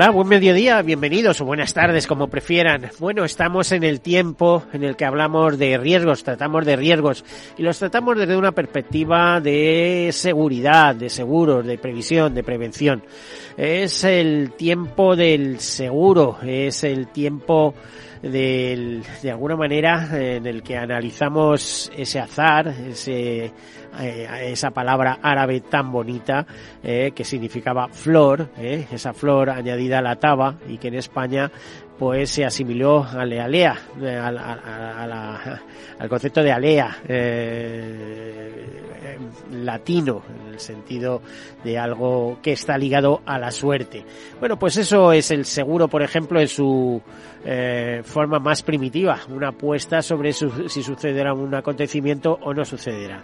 Hola, buen mediodía, bienvenidos o buenas tardes, como prefieran. Bueno, estamos en el tiempo en el que hablamos de riesgos, tratamos de riesgos y los tratamos desde una perspectiva de seguridad, de seguros, de previsión, de prevención. Es el tiempo del seguro, es el tiempo del, de alguna manera en el que analizamos ese azar, ese eh, esa palabra árabe tan bonita eh, que significaba flor, eh, esa flor añadida a la taba y que en España pues se asimiló a alea, al concepto de alea latino, en el sentido de algo que está ligado a la suerte. Bueno, pues eso es el seguro, por ejemplo, en su forma más primitiva, una apuesta sobre si sucederá un acontecimiento o no sucederá.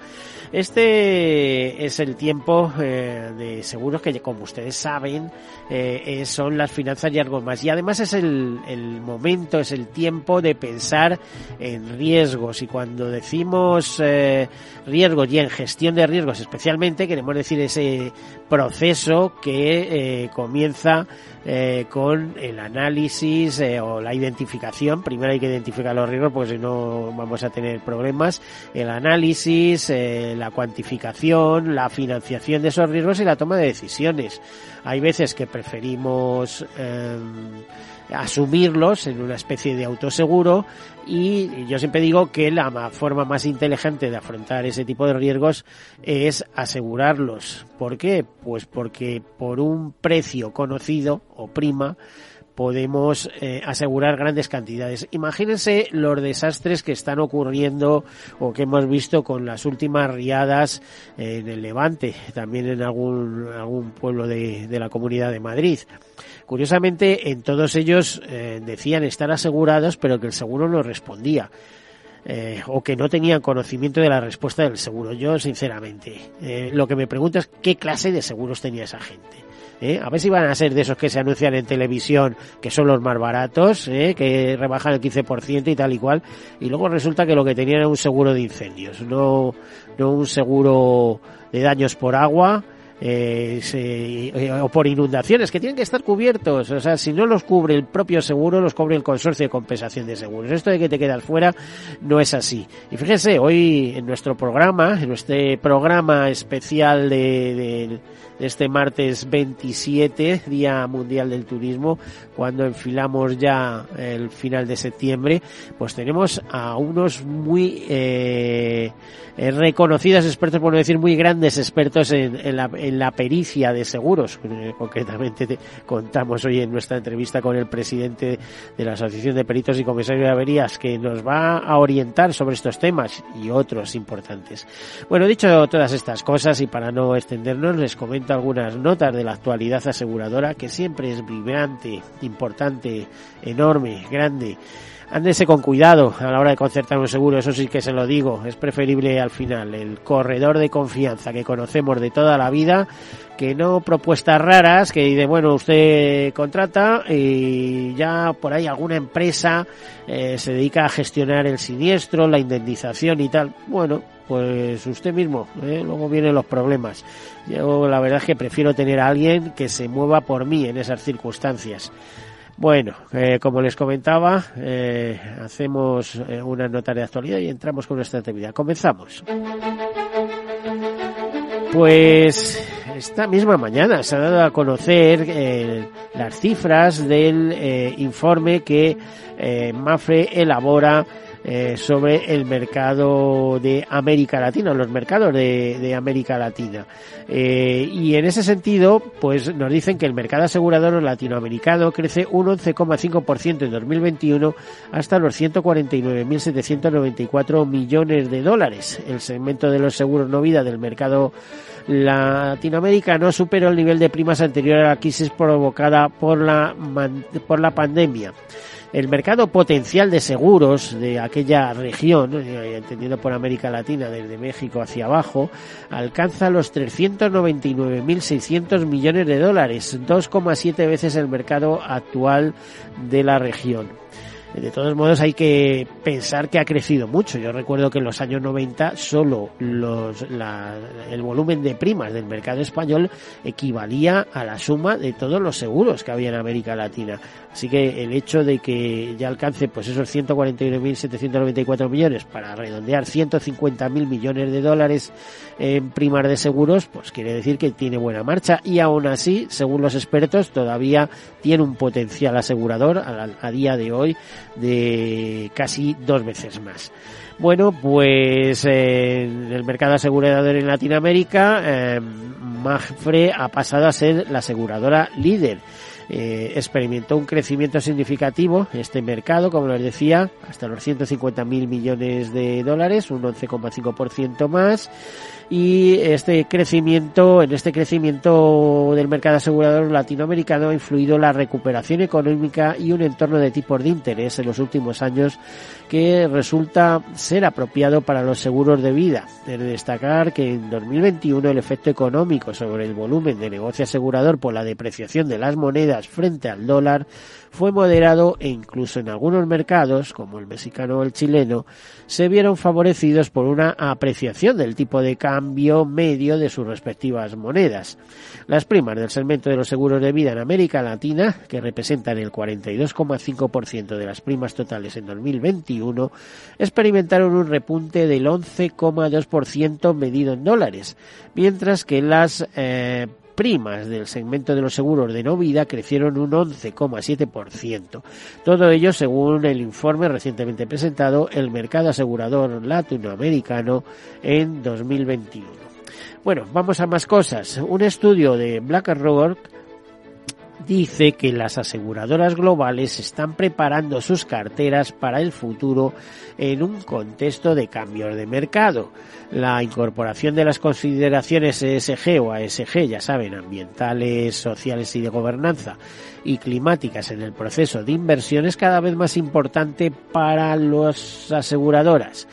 Este es el tiempo eh, de seguros que, como ustedes saben, eh, son las finanzas y algo más. Y además es el, el, momento, es el tiempo de pensar en riesgos. Y cuando decimos eh, riesgos y en gestión de riesgos especialmente, queremos decir ese proceso que eh, comienza eh, con el análisis eh, o la identificación. Primero hay que identificar los riesgos porque si no vamos a tener problemas. El análisis, eh, la cuantificación, la financiación de esos riesgos y la toma de decisiones. Hay veces que preferimos em, asumirlos en una especie de autoseguro y yo siempre digo que la forma más inteligente de afrontar ese tipo de riesgos es asegurarlos. ¿Por qué? Pues porque por un precio conocido o prima podemos eh, asegurar grandes cantidades. Imagínense los desastres que están ocurriendo o que hemos visto con las últimas riadas en el Levante, también en algún, algún pueblo de, la Comunidad de Madrid. Curiosamente, en todos ellos eh, decían estar asegurados, pero que el seguro no respondía. Eh, o que no tenían conocimiento de la respuesta del seguro. Yo, sinceramente, lo que me pregunto es qué clase de seguros tenía esa gente. ¿Eh? A ver si van a ser de esos que se anuncian en televisión, que son los más baratos, ¿eh? que rebajan el 15% y tal y cual, y luego resulta que lo que tenían era un seguro de incendios, no, no un seguro de daños por agua, eh, eh, o por inundaciones que tienen que estar cubiertos. O sea, si no los cubre el propio seguro, los cubre el consorcio de compensación de seguros. Esto de que te quedas fuera no es así. Y fíjense, hoy en nuestro programa, en este programa especial de, de este martes 27, Día Mundial del Turismo, cuando enfilamos ya el final de septiembre, pues tenemos a unos muy eh, reconocidos expertos, por no decir muy grandes expertos en, en la en la pericia de seguros. Eh, concretamente te, contamos hoy en nuestra entrevista con el presidente de la Asociación de Peritos y Comisarios de Averías que nos va a orientar sobre estos temas y otros importantes. Bueno, dicho todas estas cosas y para no extendernos, les comento algunas notas de la actualidad aseguradora que siempre es vibrante, importante, enorme, grande. Ándese con cuidado a la hora de concertar un seguro, eso sí que se lo digo. Es preferible al final el corredor de confianza que conocemos de toda la vida, que no propuestas raras, que dice, bueno, usted contrata y ya por ahí alguna empresa eh, se dedica a gestionar el siniestro, la indemnización y tal. Bueno, pues usted mismo, ¿eh? luego vienen los problemas. Yo la verdad es que prefiero tener a alguien que se mueva por mí en esas circunstancias. Bueno, eh, como les comentaba, eh, hacemos eh, una nota de actualidad y entramos con nuestra actividad. Comenzamos. Pues esta misma mañana se ha dado a conocer eh, las cifras del eh, informe que eh, Mafre elabora eh, sobre el mercado de América Latina, los mercados de, América Latina. Eh, y en ese sentido, pues nos dicen que el mercado asegurador latinoamericano crece un 11,5% en 2021 hasta los 149.794 millones de dólares. El segmento de los seguros no vida del mercado latinoamericano superó el nivel de primas anterior a la crisis provocada por la, por la pandemia el mercado potencial de seguros de aquella región, eh, entendiendo por América Latina desde México hacia abajo, alcanza los 399.600 millones de dólares, 2,7 veces el mercado actual de la región. De todos modos hay que pensar que ha crecido mucho. Yo recuerdo que en los años 90 solo los, el volumen de primas del mercado español equivalía a la suma de todos los seguros que había en América Latina. Así que el hecho de que ya alcance pues esos 149.794 millones para redondear 150.000 millones de dólares en primas de seguros, pues quiere decir que tiene buena marcha y aún así, según los expertos, todavía tiene un potencial asegurador a, día de hoy de casi dos veces más. Bueno, pues en el mercado asegurador en Latinoamérica, eh, ha pasado a ser la aseguradora líder eh, experimentó un crecimiento significativo este mercado, como les decía, hasta los 150 mil millones de dólares, un 11,5% más y este crecimiento, en este crecimiento del mercado asegurador latinoamericano ha influido la recuperación económica y un entorno de tipos de interés en los últimos años que resulta ser apropiado para los seguros de vida. Debe destacar que en 2021 el efecto económico sobre el volumen de negocio asegurador por la depreciación de las monedas frente al dólar fue moderado e incluso en algunos mercados, como el mexicano o el chileno, se vieron favorecidos por una apreciación del tipo de cambio medio de sus respectivas monedas. Las primas del segmento de los seguros de vida en América Latina, que representan el 42,5% de las primas totales en 2021, experimentaron un repunte del 11,2% medido en dólares, mientras que las eh, primas del segmento de los seguros de no vida crecieron un 11,7%. Todo ello según el informe recientemente presentado El mercado asegurador latinoamericano en 2021. Bueno, vamos a más cosas. Un estudio de BlackRock dice que las aseguradoras globales están preparando sus carteras para el futuro en un contexto de cambios de mercado. La incorporación de las consideraciones ESG o ASG, ya saben, ambientales, sociales y de gobernanza y climáticas en el proceso de inversión es cada vez más importante para las aseguradoras.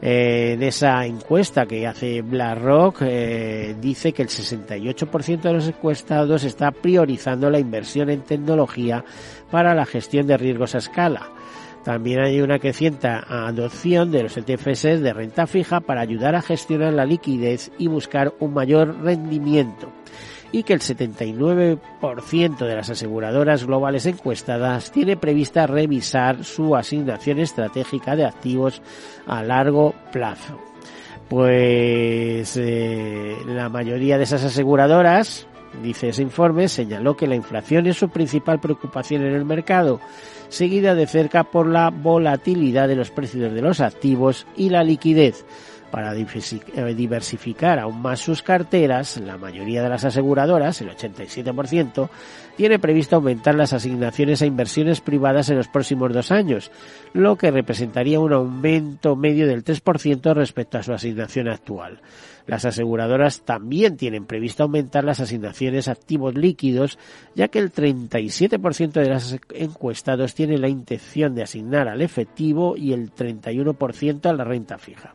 Eh, en esa encuesta que hace BlackRock eh, dice que el 68% de los encuestados está priorizando la inversión en tecnología para la gestión de riesgos a escala. También hay una creciente adopción de los ETFs de renta fija para ayudar a gestionar la liquidez y buscar un mayor rendimiento y que el 79% de las aseguradoras globales encuestadas tiene prevista revisar su asignación estratégica de activos a largo plazo. Pues eh, la mayoría de esas aseguradoras, dice ese informe, señaló que la inflación es su principal preocupación en el mercado, seguida de cerca por la volatilidad de los precios de los activos y la liquidez para eh, diversificar aún más sus carteras, la mayoría de las aseguradoras, el 87%, tiene previsto aumentar las asignaciones a inversiones privadas en los próximos dos años, lo que representaría un aumento medio del 3% respecto a su asignación actual. Las aseguradoras también tienen previsto aumentar las asignaciones a activos líquidos, ya que el 37% de los encuestados tiene la intención de asignar al efectivo y el 31% a la renta fija.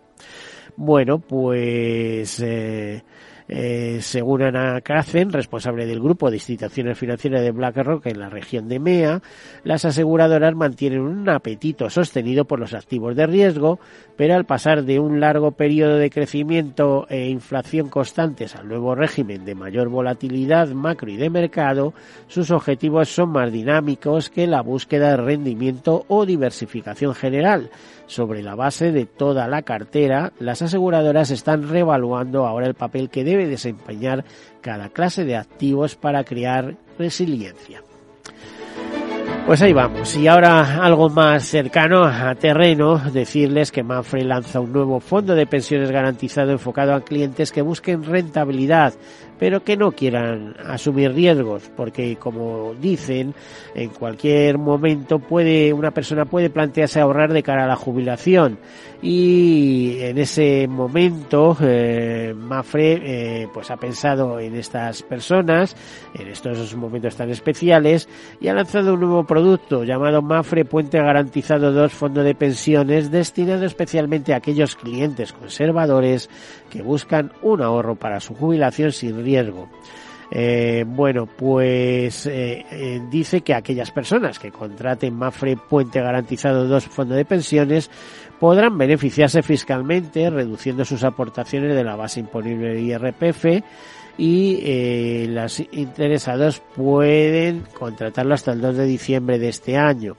Bueno, pues eh, eh, según Ana Krasen, responsable del grupo de instituciones financieras de BlackRock en la región de MEA, las aseguradoras mantienen un apetito sostenido por los activos de riesgo, pero al pasar de un largo periodo de crecimiento e inflación constantes al nuevo régimen de mayor volatilidad macro y de mercado, sus objetivos son más dinámicos que la búsqueda de rendimiento o diversificación general. Sobre la base de toda la cartera, las aseguradoras están revaluando ahora el papel que debe desempeñar cada clase de activos para crear resiliencia. Pues ahí vamos. Y ahora algo más cercano a terreno, decirles que Mafre lanza un nuevo fondo de pensiones garantizado enfocado a clientes que busquen rentabilidad, pero que no quieran asumir riesgos, porque como dicen, en cualquier momento puede una persona puede plantearse ahorrar de cara a la jubilación. Y en ese momento eh, Mafre eh, pues ha pensado en estas personas, en estos momentos tan especiales y ha lanzado un nuevo producto llamado Mafre Puente Garantizado 2 Fondo de Pensiones destinado especialmente a aquellos clientes conservadores que buscan un ahorro para su jubilación sin riesgo. Eh, bueno, pues eh, eh, dice que aquellas personas que contraten Mafre Puente Garantizado 2 Fondo de Pensiones podrán beneficiarse fiscalmente reduciendo sus aportaciones de la base imponible de IRPF y los interesados pueden contratarlo hasta el 2 de diciembre de este año.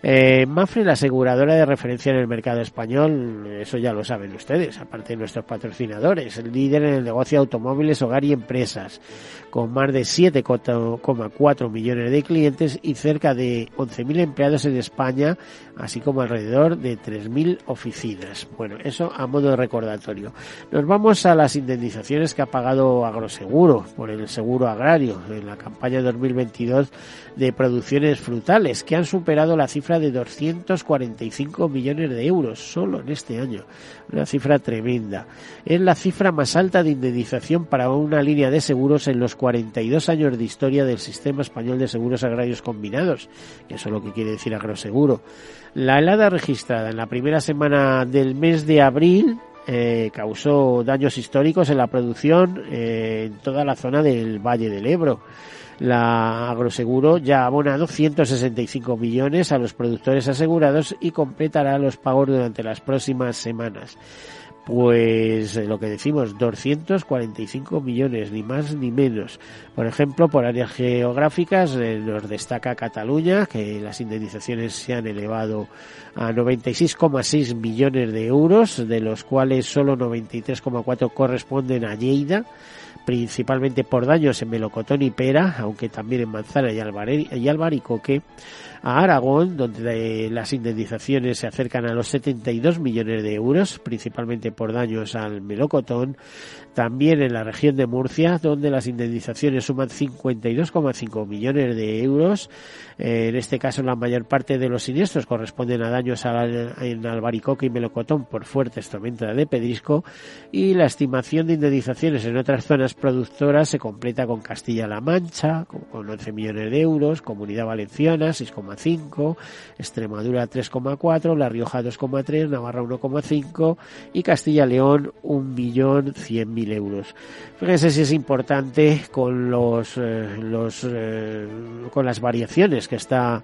Eh, Mafre, la aseguradora de referencia en el mercado español, eso ya lo saben ustedes, aparte de nuestros patrocinadores, el líder en el negocio de automóviles, hogar y empresas, con más de 7,4 millones de clientes y cerca de 11.000 empleados en España, así como alrededor de 3.000 oficinas. Bueno, eso a modo de recordatorio. Nos vamos a las indemnizaciones que ha pagado Agroseguro por el seguro agrario en la campaña 2022 de producciones frutales, que han superado la cifra de 245 millones de euros solo en este año. Una cifra tremenda. Es la cifra más alta de indemnización para una línea de seguros en los 42 años de historia del sistema español de seguros agrarios combinados, que eso es lo que quiere decir agroseguro. La helada registrada en la primera semana del mes de abril eh, causó daños históricos en la producción eh, en toda la zona del Valle del Ebro. La Agroseguro ya ha abonado 165 millones a los productores asegurados y completará los pagos durante las próximas semanas. Pues eh, lo que decimos, 245 millones, ni más ni menos. Por ejemplo, por áreas geográficas eh, nos destaca Cataluña, que las indemnizaciones se han elevado a 96,6 millones de euros, de los cuales solo 93,4 corresponden a Lleida principalmente por daños en melocotón y pera, aunque también en manzana y, albaricoque, a Aragón, donde las indemnizaciones se acercan a los 72 millones de euros, principalmente por daños al melocotón, también en la región de Murcia, donde las indemnizaciones suman 52,5 millones de euros. En este caso, la mayor parte de los siniestros corresponden a daños en Albaricoque y Melocotón por fuertes tormentas de pedrisco. Y la estimación de indemnizaciones en otras zonas productoras se completa con Castilla-La Mancha, con 11 millones de euros, Comunidad Valenciana 6,5, Extremadura 3,4, La Rioja 2,3, Navarra 1,5 y Castilla-León 1.100.000 euros. Fíjense si es importante con los, eh, los eh, con las variaciones que está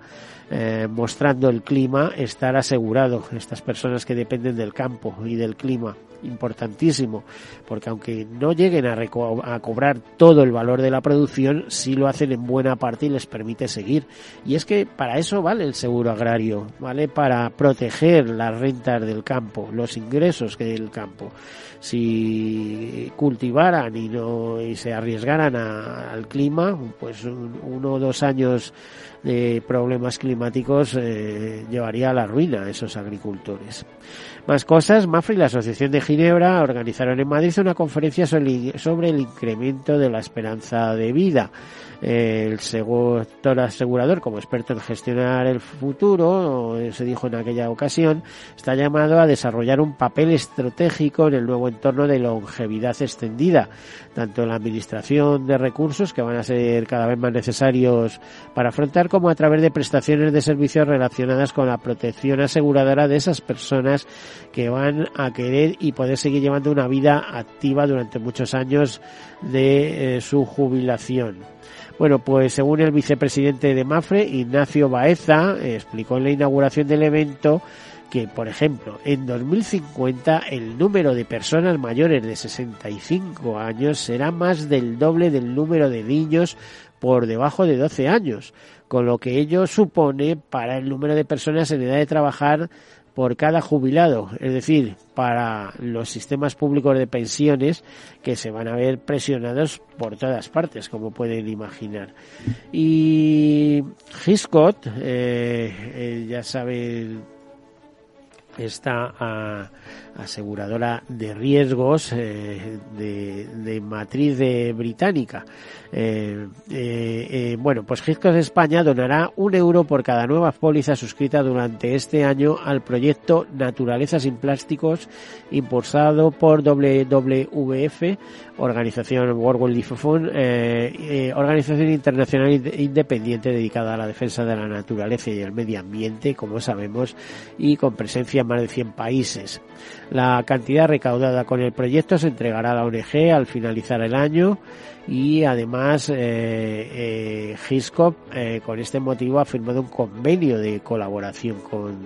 eh, mostrando el clima estar asegurado estas personas que dependen del campo y del clima importantísimo, porque aunque no lleguen a, a, cobrar todo el valor de la producción, sí lo hacen en buena parte y les permite seguir. Y es que para eso vale el seguro agrario, vale para proteger las rentas del campo, los ingresos que del campo. Si cultivaran y no y se arriesgaran al clima, pues uno o dos años de problemas climáticos eh, llevaría a la ruina a esos agricultores. Más cosas, Mafre y la Asociación de Ginebra organizaron en Madrid una conferencia sobre el incremento de la esperanza de vida el sector asegurador como experto en gestionar el futuro, se dijo en aquella ocasión, está llamado a desarrollar un papel estratégico en el nuevo entorno de longevidad extendida, tanto en la administración de recursos que van a ser cada vez más necesarios para afrontar como a través de prestaciones de servicios relacionadas con la protección aseguradora de esas personas que van a querer y poder seguir llevando una vida activa durante muchos años de eh, su jubilación. Bueno, pues según el vicepresidente de Mafre, Ignacio Baeza, explicó en la inauguración del evento que, por ejemplo, en 2050 el número de personas mayores de 65 años será más del doble del número de niños por debajo de 12 años, con lo que ello supone para el número de personas en edad de trabajar por cada jubilado, es decir, para los sistemas públicos de pensiones que se van a ver presionados por todas partes, como pueden imaginar. Y Hiscott, eh, eh, ya saben, esta aseguradora de riesgos eh, de, de, matriz de británica. Eh, eh, eh, bueno, pues Hiscos España donará un euro por cada nueva póliza suscrita durante este año al proyecto Naturaleza sin Plásticos impulsado por WWF, organización World Wildlife Fund, organización internacional independiente dedicada a la defensa de la naturaleza y el medio ambiente, como sabemos, y con presencia en más de 100 países. La cantidad recaudada con el proyecto se entregará a la ONG al finalizar el año y además eh, eh, eh, con este motivo ha firmado un convenio de colaboración con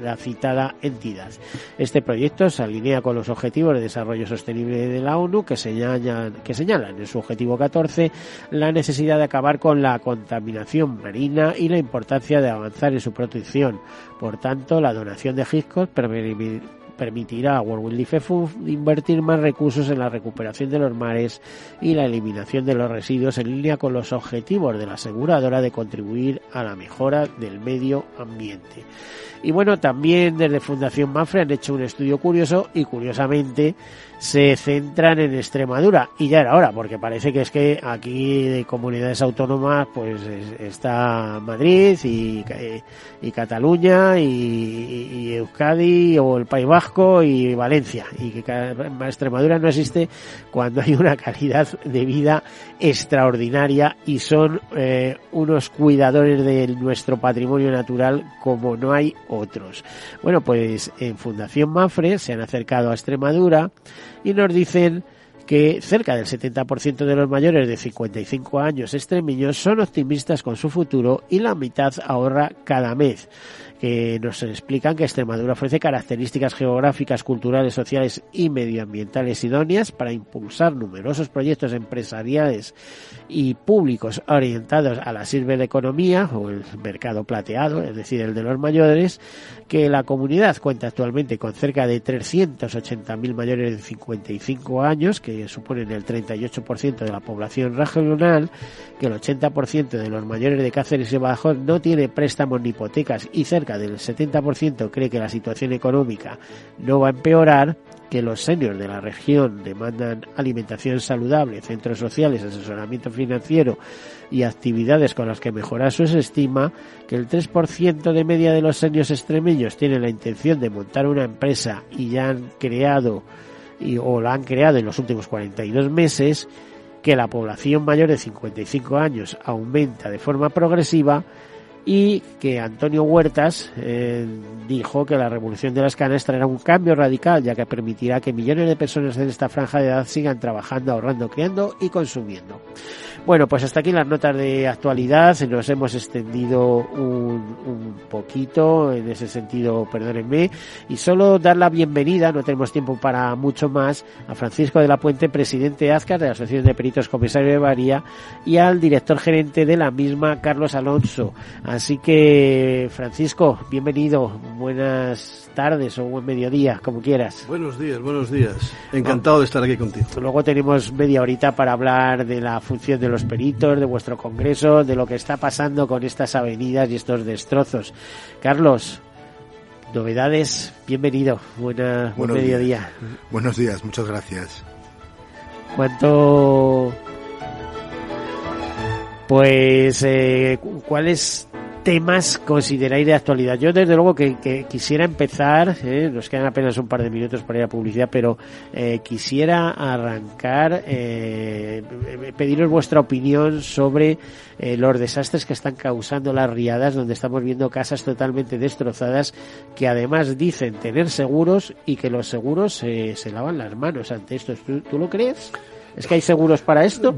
la citada entidad. Este proyecto se alinea con los objetivos de desarrollo sostenible de la ONU que señalan, que señalan en su objetivo 14 la necesidad de acabar con la contaminación marina y la importancia de avanzar en su protección. Por tanto, la donación de Hitchcock permitirá a World Fund invertir más recursos en la recuperación de los mares y la eliminación de los residuos en línea con los objetivos de la aseguradora de contribuir a la mejora del medio ambiente. Y bueno, también desde Fundación Mafre han hecho un estudio curioso y curiosamente se centran en Extremadura y ya era hora porque parece que es que aquí de comunidades autónomas pues está Madrid y, y Cataluña y, Euskadi o el País Vasco y Valencia y que Extremadura no existe cuando hay una calidad de vida extraordinaria y son eh, unos cuidadores de nuestro patrimonio natural como no hay otros. Bueno, pues en Fundación Mafre se han acercado a Extremadura y nos dicen que cerca del 70% de los mayores de 55 años extremeños son optimistas con su futuro y la mitad ahorra cada mes que nos explican que Extremadura ofrece características geográficas, culturales, sociales y medioambientales idóneas para impulsar numerosos proyectos empresariales y públicos orientados a la silver economía o el mercado plateado, es decir, el de los mayores, que la comunidad cuenta actualmente con cerca de 380.000 mayores de 55 años, que suponen el 38% de la población regional, que el 80% de los mayores de Cáceres y Badajoz no tiene préstamos ni hipotecas y cerca del 70% cree que la situación económica no va a empeorar, que los seniors de la región demandan alimentación saludable, centros sociales, asesoramiento financiero y actividades con las que mejorar su estima, que el 3% de media de los seniors extremeños tienen la intención de montar una empresa y ya han creado o la han creado en los últimos 42 meses, que la población mayor de 55 años aumenta de forma progresiva y que Antonio Huertas eh, dijo que la revolución de las canas traerá un cambio radical ya que permitirá que millones de personas en esta franja de edad sigan trabajando, ahorrando, criando y consumiendo. Bueno, pues hasta aquí las notas de actualidad. Nos hemos extendido un, un, poquito en ese sentido, perdónenme. Y solo dar la bienvenida, no tenemos tiempo para mucho más, a Francisco de la Puente, presidente de AZCAR, de la Asociación de Peritos Comisario de Varía, y al director gerente de la misma, Carlos Alonso. Así que, Francisco, bienvenido. Buenas tardes o buen mediodía, como quieras. Buenos días, buenos días. Encantado de estar aquí contigo. Luego tenemos media horita para hablar de la función de los peritos, de vuestro congreso, de lo que está pasando con estas avenidas y estos destrozos. Carlos, novedades, bienvenido. Buena, buen mediodía. Buenos días, muchas gracias. ¿Cuánto... Pues, eh, ¿cuál es temas consideráis de actualidad? Yo desde luego que, quisiera empezar, eh, nos quedan apenas un par de minutos para ir a publicidad, pero eh, quisiera arrancar, eh, pediros vuestra opinión sobre eh, los desastres que están causando las riadas, donde estamos viendo casas totalmente destrozadas, que además dicen tener seguros y que los seguros se lavan las manos ante esto. ¿Tú lo crees? ¿Es que hay seguros para esto?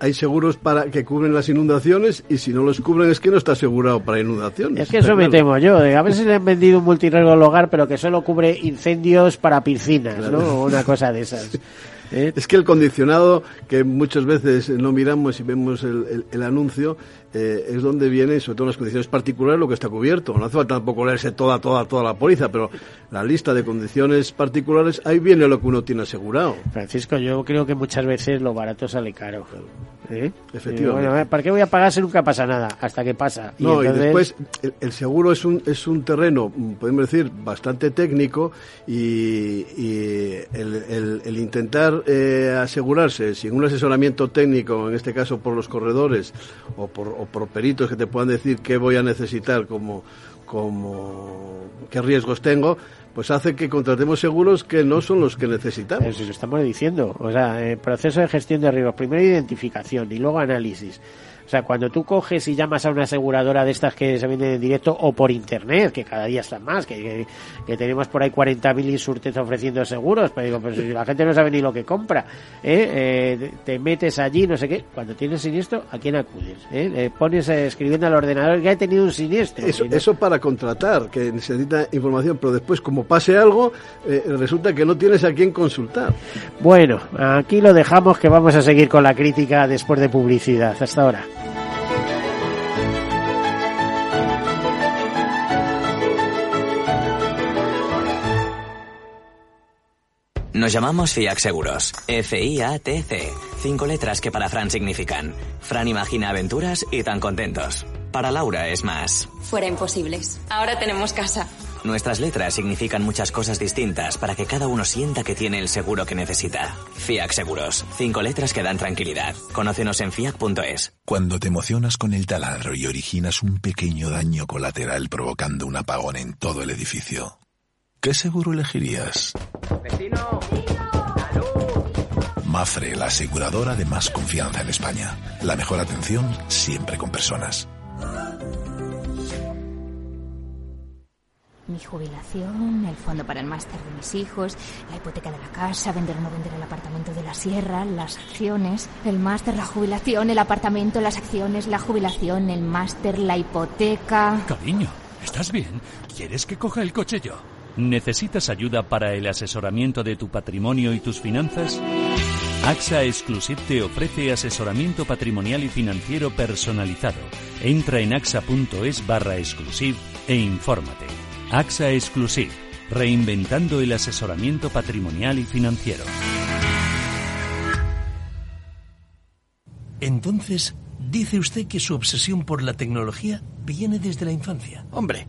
Hay, seguros para que cubren las inundaciones y si no los cubren es que no está asegurado para inundaciones. Es que eso me temo yo. A veces le han vendido un multirriesgo al hogar, pero que solo cubre incendios para piscinas, ¿no? O una cosa de esas. ¿eh? Es que el condicionado que muchas veces no miramos y vemos el, el, anuncio eh, es donde viene, sobre todo en las condiciones particulares, lo que está cubierto. No hace falta tampoco leerse toda, toda, toda la póliza, pero la lista de condiciones particulares, ahí viene lo que uno tiene asegurado. Francisco, yo creo que muchas veces lo barato sale caro. ¿Eh? Efectivamente. Bueno, ¿Para qué voy a pagar si nunca pasa nada? Hasta que pasa. no, y después el, seguro es un, es un terreno, podemos decir, bastante técnico y, el, el, intentar eh, asegurarse sin un asesoramiento técnico, en este caso por los corredores o por, o por peritos que te puedan decir qué voy a necesitar como, como qué riesgos tengo, pues hace que contratemos seguros que no son los que necesitamos. Eso estamos diciendo. O sea, el proceso de gestión de riesgos, primero identificación y luego análisis. O sea, cuando tú coges y llamas a una aseguradora de estas que se venden en directo o por internet, que cada día están más, que, que, tenemos por ahí 40.000 insurtes ofreciendo seguros, pero digo, pues la gente no sabe ni lo que compra, ¿eh? Eh, te metes allí, no sé qué, cuando tienes siniestro, ¿a quién acudes? ¿Eh? pones escribiendo al ordenador que ha tenido un siniestro. Eso, eso para contratar, que necesita información, pero después como pase algo, resulta que no tienes a quién consultar. Bueno, aquí lo dejamos que vamos a seguir con la crítica después de publicidad. Hasta ahora. Nos llamamos FIAC Seguros. F-I-A-T-C. Cinco letras que para Fran significan. Fran imagina aventuras y tan contentos. Para Laura es más. Fuera imposibles. Ahora tenemos casa. Nuestras letras significan muchas cosas distintas para que cada uno sienta que tiene el seguro que necesita. FIAC Seguros. Cinco letras que dan tranquilidad. Conócenos en fiac.es. Cuando te emocionas con el taladro y originas un pequeño daño colateral provocando un apagón en todo el edificio, ¿Qué seguro elegirías? ¡Vecino! Mafre, la aseguradora de más confianza en España. La mejor atención siempre con personas. Mi jubilación, el fondo para el máster de mis hijos, la hipoteca de la casa, vender o no vender el apartamento de la sierra, las acciones, el máster, la jubilación, el apartamento, las acciones, la jubilación, el máster, la hipoteca. Cariño, ¿estás bien? ¿Quieres que coja el coche yo? ¿Necesitas ayuda para el asesoramiento de tu patrimonio y tus finanzas? AXA Exclusive te ofrece asesoramiento patrimonial y financiero personalizado. Entra en axa.es barra exclusive e infórmate. AXA Exclusive, reinventando el asesoramiento patrimonial y financiero. Entonces, dice usted que su obsesión por la tecnología viene desde la infancia. Hombre,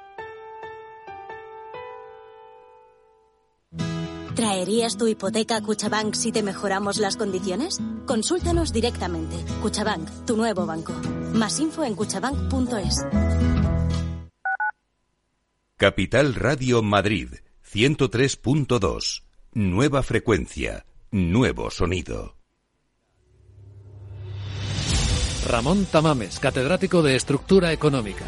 ¿Traerías tu hipoteca a Cuchabank si te mejoramos las condiciones? Consúltanos directamente. Cuchabank, tu nuevo banco. Más info en cuchabank.es. Capital Radio Madrid, 103.2. Nueva frecuencia, nuevo sonido. Ramón Tamames, catedrático de Estructura Económica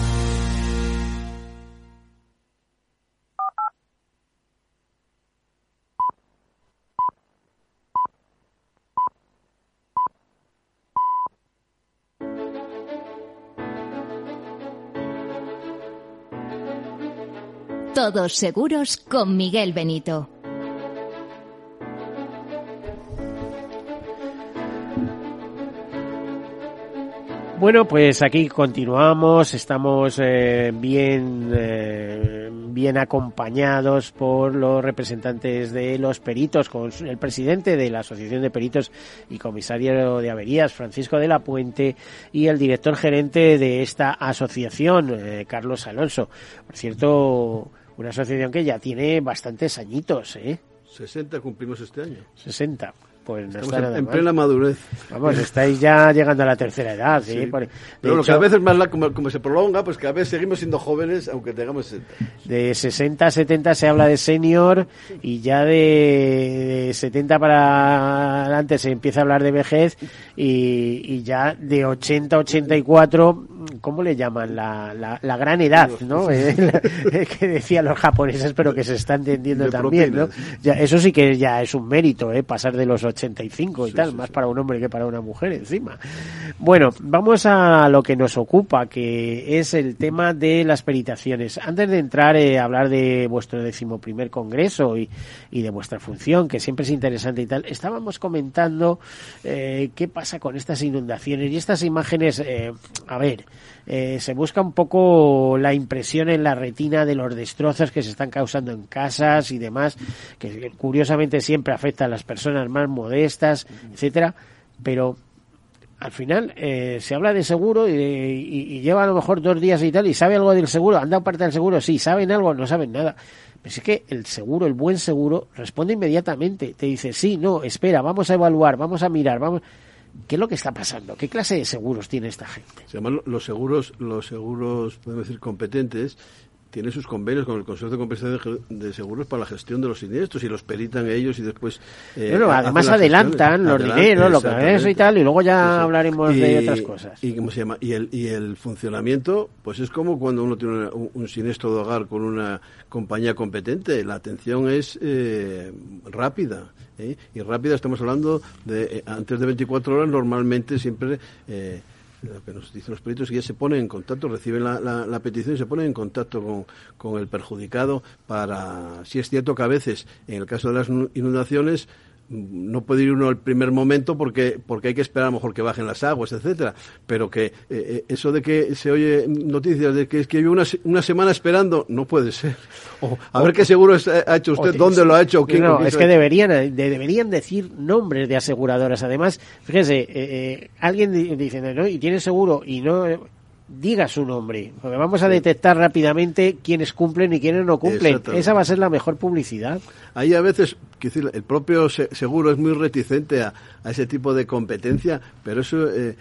Todos seguros con Miguel Benito. Bueno, pues aquí continuamos, estamos eh, bien, eh, bien acompañados por los representantes de los peritos, con el presidente de la Asociación de Peritos y comisario de averías, Francisco de la Puente, y el director gerente de esta asociación, eh, Carlos Alonso. Por cierto, una asociación que ya tiene bastantes añitos, ¿eh? 60 cumplimos este año. 60 pues no Estamos está en, plena madurez. Vamos, estáis ya llegando a la tercera edad, ¿sí? Sí. Por- de Pero lo que hecho, a veces más la, como, como se prolonga, pues cada vez seguimos siendo jóvenes, aunque tengamos 60. de 60 a 70 se habla de senior y ya de, de 70 para adelante se empieza a hablar de vejez y, y ya de 80 a 84, ¿cómo le llaman? La, la, la gran edad, ¿no? Que decían los japoneses, pero que se está entendiendo De también, ¿no? Ya, eso sí que ya es un mérito, ¿eh? Pasar de los 85 y tal, más para un hombre que para una mujer encima. Bueno, vamos a lo que nos ocupa, que es el tema de las peritaciones. Antes de entrar eh, a hablar de vuestro decimoprimer congreso y, y de vuestra función, que siempre es interesante y tal, estábamos comentando eh, qué pasa con estas inundaciones y estas imágenes, eh, a ver, eh, se busca un poco la impresión en la retina de los destrozos que se están causando en casas y demás, que curiosamente siempre afecta a las personas más modestas, etcétera, pero al final eh, se habla de seguro y, y lleva a lo mejor dos días y tal y sabe algo del seguro, han dado parte del seguro, sí, saben algo, no saben nada. Pero es que el seguro, el buen seguro, responde inmediatamente, te dice, sí, no, espera, vamos a evaluar, vamos a mirar, vamos... ¿Qué es lo que está pasando? ¿Qué clase de seguros tiene esta gente? Se llaman los seguros, los seguros, podemos decir, competentes, tienen sus convenios con el Consorcio de Compensación de Seguros para la gestión de los siniestros y los peritan ellos y después. eh, Bueno, además adelantan los Adelantan, dineros, lo que es y tal, y luego ya Eso. hablaremos de otras cosas. Y, ¿cómo se llama? Y el, y el funcionamiento, pues es como cuando uno tiene una- un, un siniestro de hogar con una compañía competente. La atención es eh, rápida. ¿Eh? Y rápida estamos hablando de eh, antes de 24 horas, normalmente siempre. eh, lo que nos dicen los peritos que ya se ponen en contacto, reciben la, la- la petición y se ponen en contacto con, con el perjudicado para, si es cierto que a veces, en el caso de las nu- inundaciones, no puede ir uno al primer momento porque porque hay que esperar a lo mejor que bajen las aguas, etcétera, pero que eh, eh, eso de que se oye noticias de que es que llevo una, una semana esperando, no puede ser. O, a ver qué seguro es- ha hecho usted, O- dónde lo ha hecho, quién, No, es que deberían, de- deberían decir nombres de aseguradoras. Además, fíjese, eh, eh, alguien di- dice, ¿no? Y tiene seguro y no eh, diga su nombre, porque vamos a detectar rápidamente quiénes cumplen y quiénes no cumplen. Esa va a ser la mejor publicidad. Ahí a veces, el propio se- seguro es muy reticente a, a ese tipo de competencia, pero eso, eh,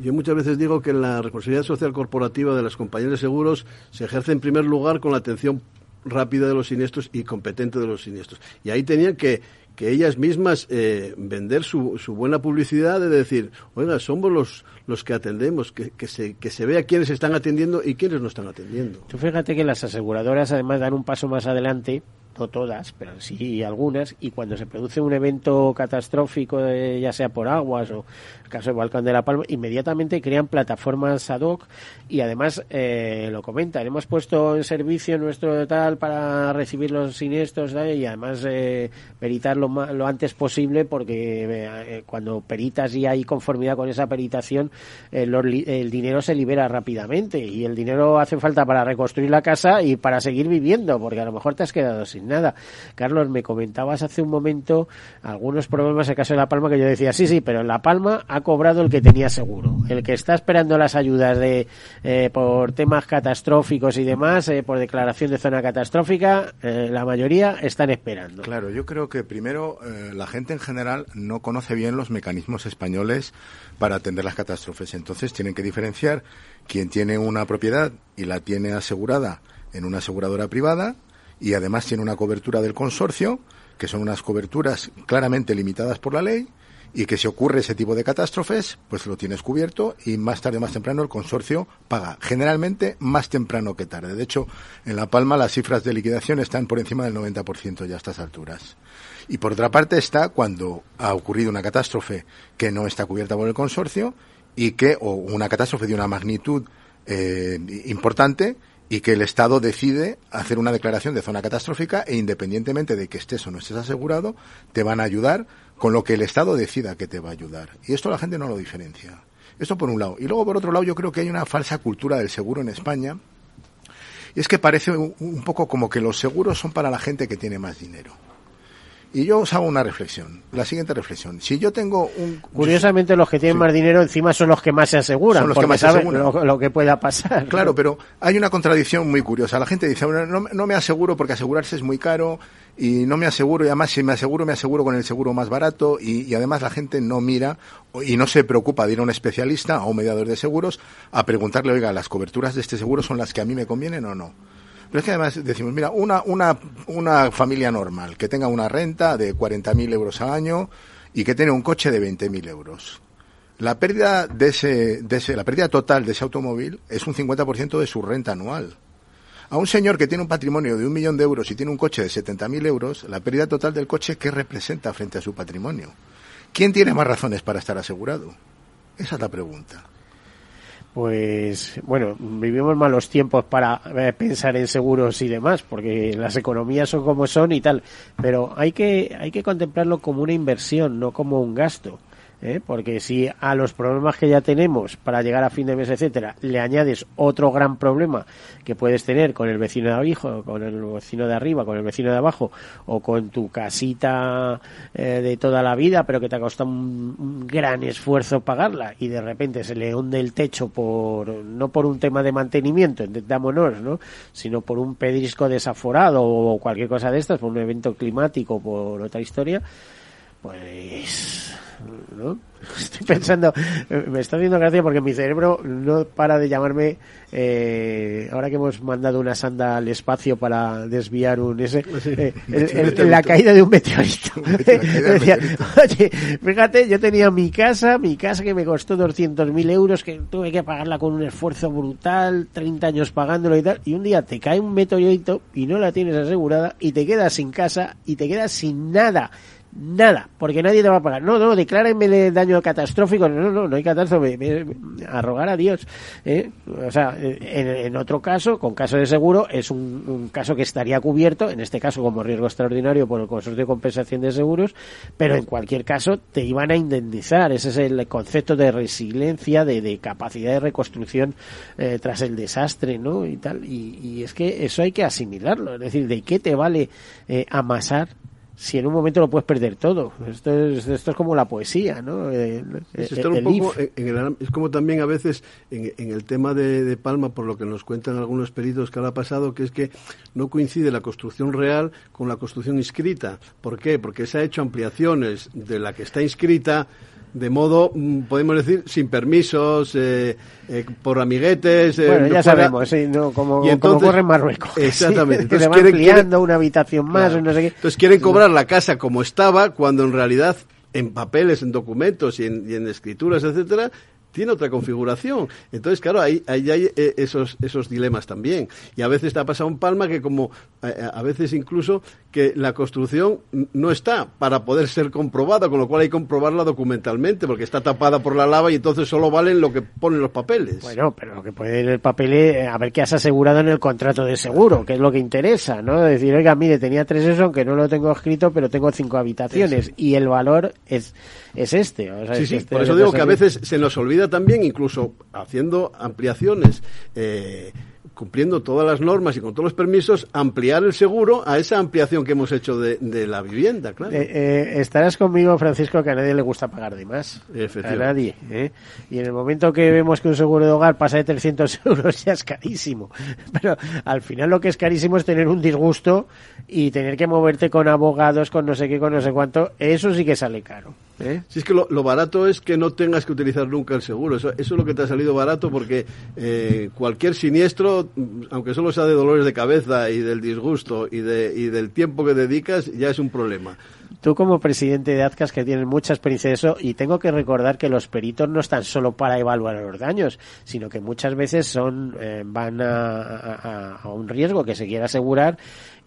yo muchas veces digo que la responsabilidad social corporativa de las compañías de seguros se ejerce en primer lugar con la atención rápida de los siniestros y competente de los siniestros. Y ahí tenían que, que ellas mismas eh, vender su, su buena publicidad de decir, oiga, somos los, los que atendemos, que, que, se, que se vea quiénes están atendiendo y quiénes no están atendiendo. Tú fíjate que las aseguradoras además dan un paso más adelante, no todas, pero sí algunas, y cuando se produce un evento catastrófico, eh, ya sea por aguas o el caso de Balcán de la Palma, inmediatamente crean plataformas ad hoc y además eh, lo comentan, hemos puesto en servicio nuestro tal para recibir los siniestros y además eh, peritar lo, lo antes posible porque eh, cuando peritas y hay conformidad con esa peritación, eh, el dinero se libera rápidamente y el dinero hace falta para reconstruir la casa y para seguir viviendo, porque a lo mejor te has quedado sin nada. Carlos, me comentabas hace un momento algunos problemas en el caso de La Palma que yo decía, sí, sí, pero en La Palma ha cobrado el que tenía seguro. El que está esperando las ayudas de eh, por temas catastróficos y demás, eh, por declaración de zona catastrófica, la mayoría están esperando. Claro, yo creo que primero la gente en general no conoce bien los mecanismos españoles para atender las. Entonces tienen que diferenciar quien tiene una propiedad y la tiene asegurada en una aseguradora privada y además tiene una cobertura del consorcio, que son unas coberturas claramente limitadas por la ley y que si ocurre ese tipo de catástrofes, pues lo tienes cubierto y más tarde o más temprano el consorcio paga. Generalmente más temprano que tarde. De hecho, en La Palma las cifras de liquidación están por encima del 90% ya a estas alturas. Y por otra parte está cuando ha ocurrido una catástrofe que no está cubierta por el consorcio y que, o una catástrofe de una magnitud eh, importante y que el Estado decide hacer una declaración de zona catastrófica e independientemente de que estés o no estés asegurado, te van a ayudar con lo que el Estado decida que te va a ayudar. Y esto la gente no lo diferencia. Esto por un lado. Y luego por otro lado yo creo que hay una falsa cultura del seguro en España. Y es que parece un poco como que los seguros son para la gente que tiene más dinero. Y yo os hago una reflexión, la siguiente reflexión. Si yo tengo un... Curiosamente los que tienen más dinero encima son los que más se aseguran, son los que más saben lo, que pueda pasar. Claro, pero hay una contradicción muy curiosa. La gente dice, no, no, me aseguro porque asegurarse es muy caro y no me aseguro y además si me aseguro me aseguro con el seguro más barato y, y además la gente no mira y no se preocupa de ir a un especialista o un mediador de seguros a preguntarle, oiga, ¿las coberturas de este seguro son las que a mí me convienen o no? Pero es que además decimos, mira, una, una, una familia normal que tenga una renta de 40.000 euros al año y que tiene un coche de 20.000 euros. La pérdida de ese, de ese, la pérdida total de ese automóvil es un 50% de su renta anual. A un señor que tiene un patrimonio de un millón de euros y tiene un coche de 70.000 euros, la pérdida total del coche, ¿qué representa frente a su patrimonio? ¿Quién tiene más razones para estar asegurado? Esa es la pregunta pues bueno, vivimos malos tiempos para eh, pensar en seguros y demás, porque las economías son como son y tal, pero hay que hay que contemplarlo como una inversión, no como un gasto. ¿Eh? porque si a los problemas que ya tenemos para llegar a fin de mes, etcétera, le añades otro gran problema que puedes tener con el vecino de abajo, con el vecino de arriba, con el vecino de abajo, o con tu casita eh, de toda la vida, pero que te ha costado un, gran esfuerzo pagarla y de repente se le hunde el techo por no por un tema de mantenimiento, entendámonos, ¿no? sino por un pedrisco desaforado o cualquier cosa de estas, por un evento climático, por otra historia, pues ¿no? Estoy pensando, me está haciendo gracia porque mi cerebro no para de llamarme, eh, ahora que hemos mandado una sanda al espacio para desviar un ese, eh, la caída de un meteorito. oye, fíjate, yo tenía mi casa, mi casa que me costó 200.000 euros, que tuve que pagarla con un esfuerzo brutal, 30 años pagándolo y tal, y un día te cae un meteorito y no la tienes asegurada y te quedas sin casa y te quedas sin nada nada, porque nadie te va a pagar. No, no, declárenme el daño catastrófico. No, no, no hay catástrofe. A rogar a Dios. ¿eh? O sea, en, otro caso, con caso de seguro, es un, caso que estaría cubierto, en este caso como riesgo extraordinario por el consorcio de compensación de seguros, pero en cualquier caso te iban a indemnizar. Ese es el concepto de resiliencia, de, de capacidad de reconstrucción eh, tras el desastre, ¿no? Y tal. Y, y, es que eso hay que asimilarlo. Es decir, ¿de qué te vale eh, amasar si en un momento lo puedes perder todo. Esto es, esto es como la poesía, ¿no? es, como también a veces en, el tema de, Palma, por lo que nos cuentan algunos peritos que ha pasado, que es que no coincide la construcción real con la construcción inscrita. ¿Por qué? Porque se ha hecho ampliaciones de la que está inscrita de modo, mm, podemos decir, sin permisos, eh, eh, por amiguetes. Eh, bueno, ya sabemos, sí, no, como, ocurre en Marruecos. Exactamente. entonces, quieren, ampliando una habitación más, no sé qué. Entonces quieren cobrar la casa como estaba, cuando en realidad en papeles, en documentos y en, y en escrituras, etcétera, tiene otra configuración. Entonces, claro, ahí, ahí hay eh, esos, esos dilemas también. Y a veces te ha pasado en Palma que como eh, a veces incluso que la construcción no está para poder ser comprobada, con lo cual hay que comprobarla documentalmente, porque está tapada por la lava y entonces solo valen lo que ponen los papeles. Bueno, pero lo que puede ir el papel es eh, a ver qué has asegurado en el contrato de seguro, que es lo que interesa, ¿no? Decir, oiga, mire, tenía tres eso, aunque no lo tengo escrito, pero tengo cinco habitaciones y el valor es, es este. sí, sí, este por eso digo que a veces se nos olvida también, incluso haciendo ampliaciones, eh, cumpliendo todas las normas y con todos los permisos, ampliar el seguro a esa ampliación que hemos hecho de, de la vivienda, claro. Eh, eh, estarás conmigo, Francisco, que a nadie le gusta pagar de más. A nadie. ¿eh? Y en el momento que vemos que un seguro de hogar pasa de 300 euros ya es carísimo. Pero al final lo que es carísimo es tener un disgusto y tener que moverte con abogados, con no sé qué, con no sé cuánto. Eso sí que sale caro. ¿Eh? Si es que lo, lo, barato es que no tengas que utilizar nunca el seguro. Eso, eso es lo que te ha salido barato porque eh, cualquier siniestro, aunque solo sea de dolores de cabeza y del disgusto y, de, y del tiempo que dedicas, ya es un problema. Tú como presidente de AZCAS que tienes mucha experiencia de eso y tengo que recordar que los peritos no están solo para evaluar los daños, sino que muchas veces son eh, van a, a, a, un riesgo que se quiere asegurar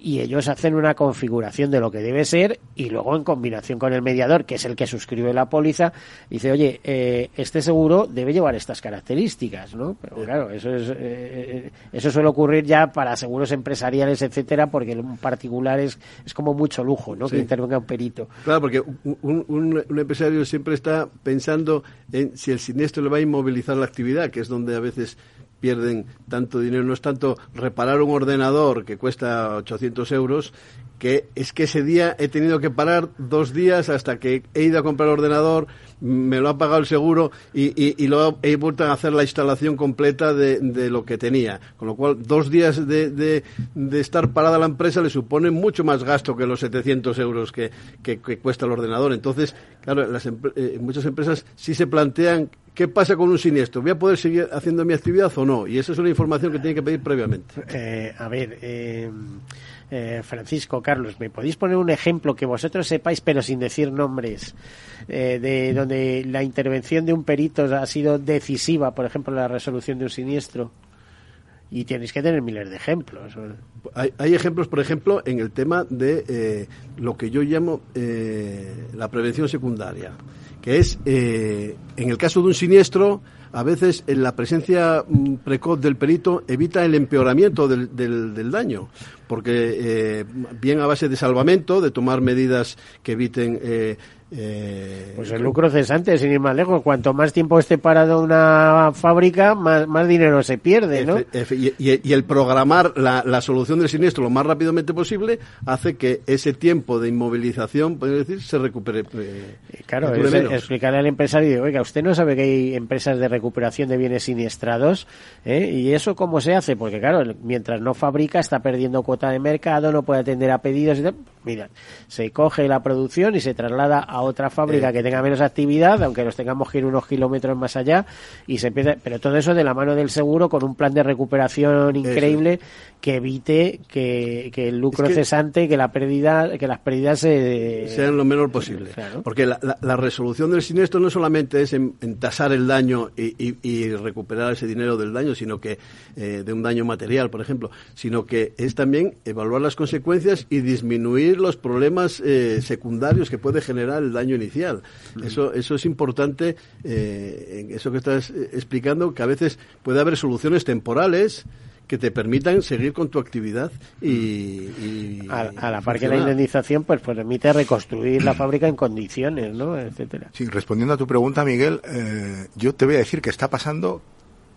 y ellos hacen una configuración de lo que debe ser y luego en combinación con el mediador, que es el que suscribe la póliza, dice, oye, eh, este seguro debe llevar estas características, ¿no? Pero claro, eso es eh, eso suele ocurrir ya para seguros empresariales, etcétera, porque en particular es, es como mucho lujo, ¿no? Sí. Que intervenga un perito. Claro, porque un, un, un, empresario siempre está pensando en si el siniestro le va a inmovilizar la actividad, que es donde a veces pierden tanto dinero. No es tanto reparar un ordenador que cuesta 800 euros, que es que ese día he tenido que parar dos días hasta que he ido a comprar el ordenador, me lo ha pagado el seguro y, y, y he vuelto a hacer la instalación completa de, lo que tenía. Con lo cual, dos días de, de, estar parada la empresa le supone mucho más gasto que los 700 euros que cuesta el ordenador. Entonces, claro, las, eh, muchas empresas sí se plantean ¿Qué pasa con un siniestro? ¿Voy a poder seguir haciendo mi actividad o no? Y esa es una información que tiene que pedir previamente. Eh, a ver, eh, eh, Francisco, Carlos, ¿me podéis poner un ejemplo que vosotros sepáis, pero sin decir nombres, eh, de donde la intervención de un perito ha sido decisiva, por ejemplo, en la resolución de un siniestro? Y tenéis que tener miles de ejemplos. Hay, hay ejemplos, por ejemplo, en el tema de lo que yo llamo la prevención secundaria que es, eh, en el caso de un siniestro, a veces en la presencia precoz del perito evita el empeoramiento del, del, del daño, porque eh, bien a base de salvamento, de tomar medidas que eviten eh, eh, pues el lucro cesante, sin ir más lejos. Cuanto más tiempo esté parado una fábrica, más, más dinero se pierde, ¿no? Y, y, y el programar la, la, solución del siniestro lo más rápidamente posible hace que ese tiempo de inmovilización, podemos decir, se recupere. Eh, claro, es, explicarle al empresario, oiga, usted no sabe que hay empresas de recuperación de bienes siniestrados, ¿eh? ¿Y eso cómo se hace? Porque claro, mientras no fabrica, está perdiendo cuota de mercado, no puede atender a pedidos y tal. Mira, se coge la producción y se traslada a otra fábrica eh, que tenga menos actividad, aunque nos tengamos que ir unos kilómetros más allá, y se empieza, pero todo eso de la mano del seguro con un plan de recuperación increíble eso. que evite que, que, el lucro es que cesante, que la pérdida, que las pérdidas se, sean lo menor posible. Claro. Porque la, la, la, resolución del siniestro no solamente es en, en tasar el daño y, y, y, recuperar ese dinero del daño, sino que eh, de un daño material, por ejemplo, sino que es también evaluar las consecuencias y disminuir los problemas eh, secundarios que puede generar el daño inicial. Eso, eso es importante, eh, eso que estás eh, explicando, que a veces puede haber soluciones temporales que te permitan seguir con tu actividad y, y a, a, la par que la indemnización pues permite reconstruir la fábrica en condiciones, ¿no? etcétera. Sí, respondiendo a tu pregunta, Miguel, eh, yo te voy a decir que está pasando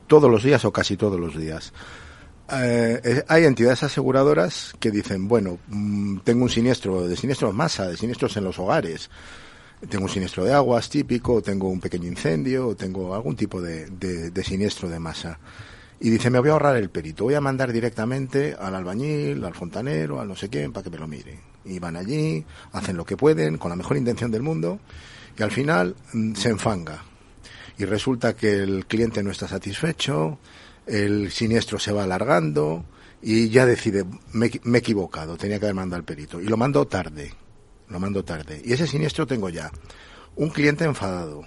todos los días o casi todos los días. Eh, hay entidades aseguradoras que dicen, bueno, mmm, tengo un siniestro de siniestro en masa, de siniestros en los hogares, tengo un siniestro de aguas típico, tengo un pequeño incendio, tengo algún tipo de, de, siniestro de masa. Y dice, me voy a ahorrar el perito, voy a mandar directamente al albañil, al fontanero, al no sé quién, para que me lo mire. Y van allí, hacen lo que pueden, con la mejor intención del mundo, y al final mmm, se enfanga. Y resulta que el cliente no está satisfecho, el siniestro se va alargando y ya decide, me, he equivocado, tenía que haber mandado al perito. Y lo mando tarde, lo mando tarde. Y ese siniestro tengo ya un cliente enfadado,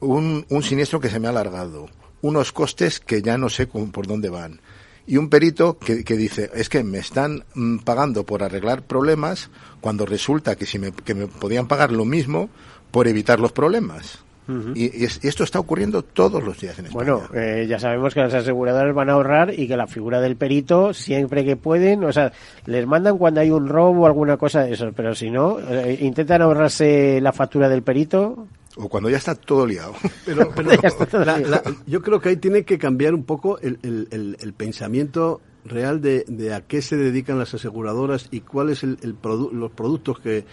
un, un siniestro que se me ha alargado, unos costes que ya no sé por dónde van. Y un perito que, que dice, es que me están mm, pagando por arreglar problemas cuando resulta que, si me, que me podían pagar lo mismo por evitar los problemas. Uh -huh. y, y, esto está ocurriendo todos los días en España. Bueno, eh, ya sabemos que las aseguradoras van a ahorrar y que la figura del perito, siempre que pueden, o sea, les mandan cuando hay un robo o alguna cosa de eso, pero si no, eh, intentan ahorrarse la factura del perito. O cuando ya está todo liado. Pero, pero la- la- yo creo que ahí tiene que cambiar un poco el, el- el- el pensamiento real de, de a qué se dedican las aseguradoras y cuáles el, el produ- los productos que,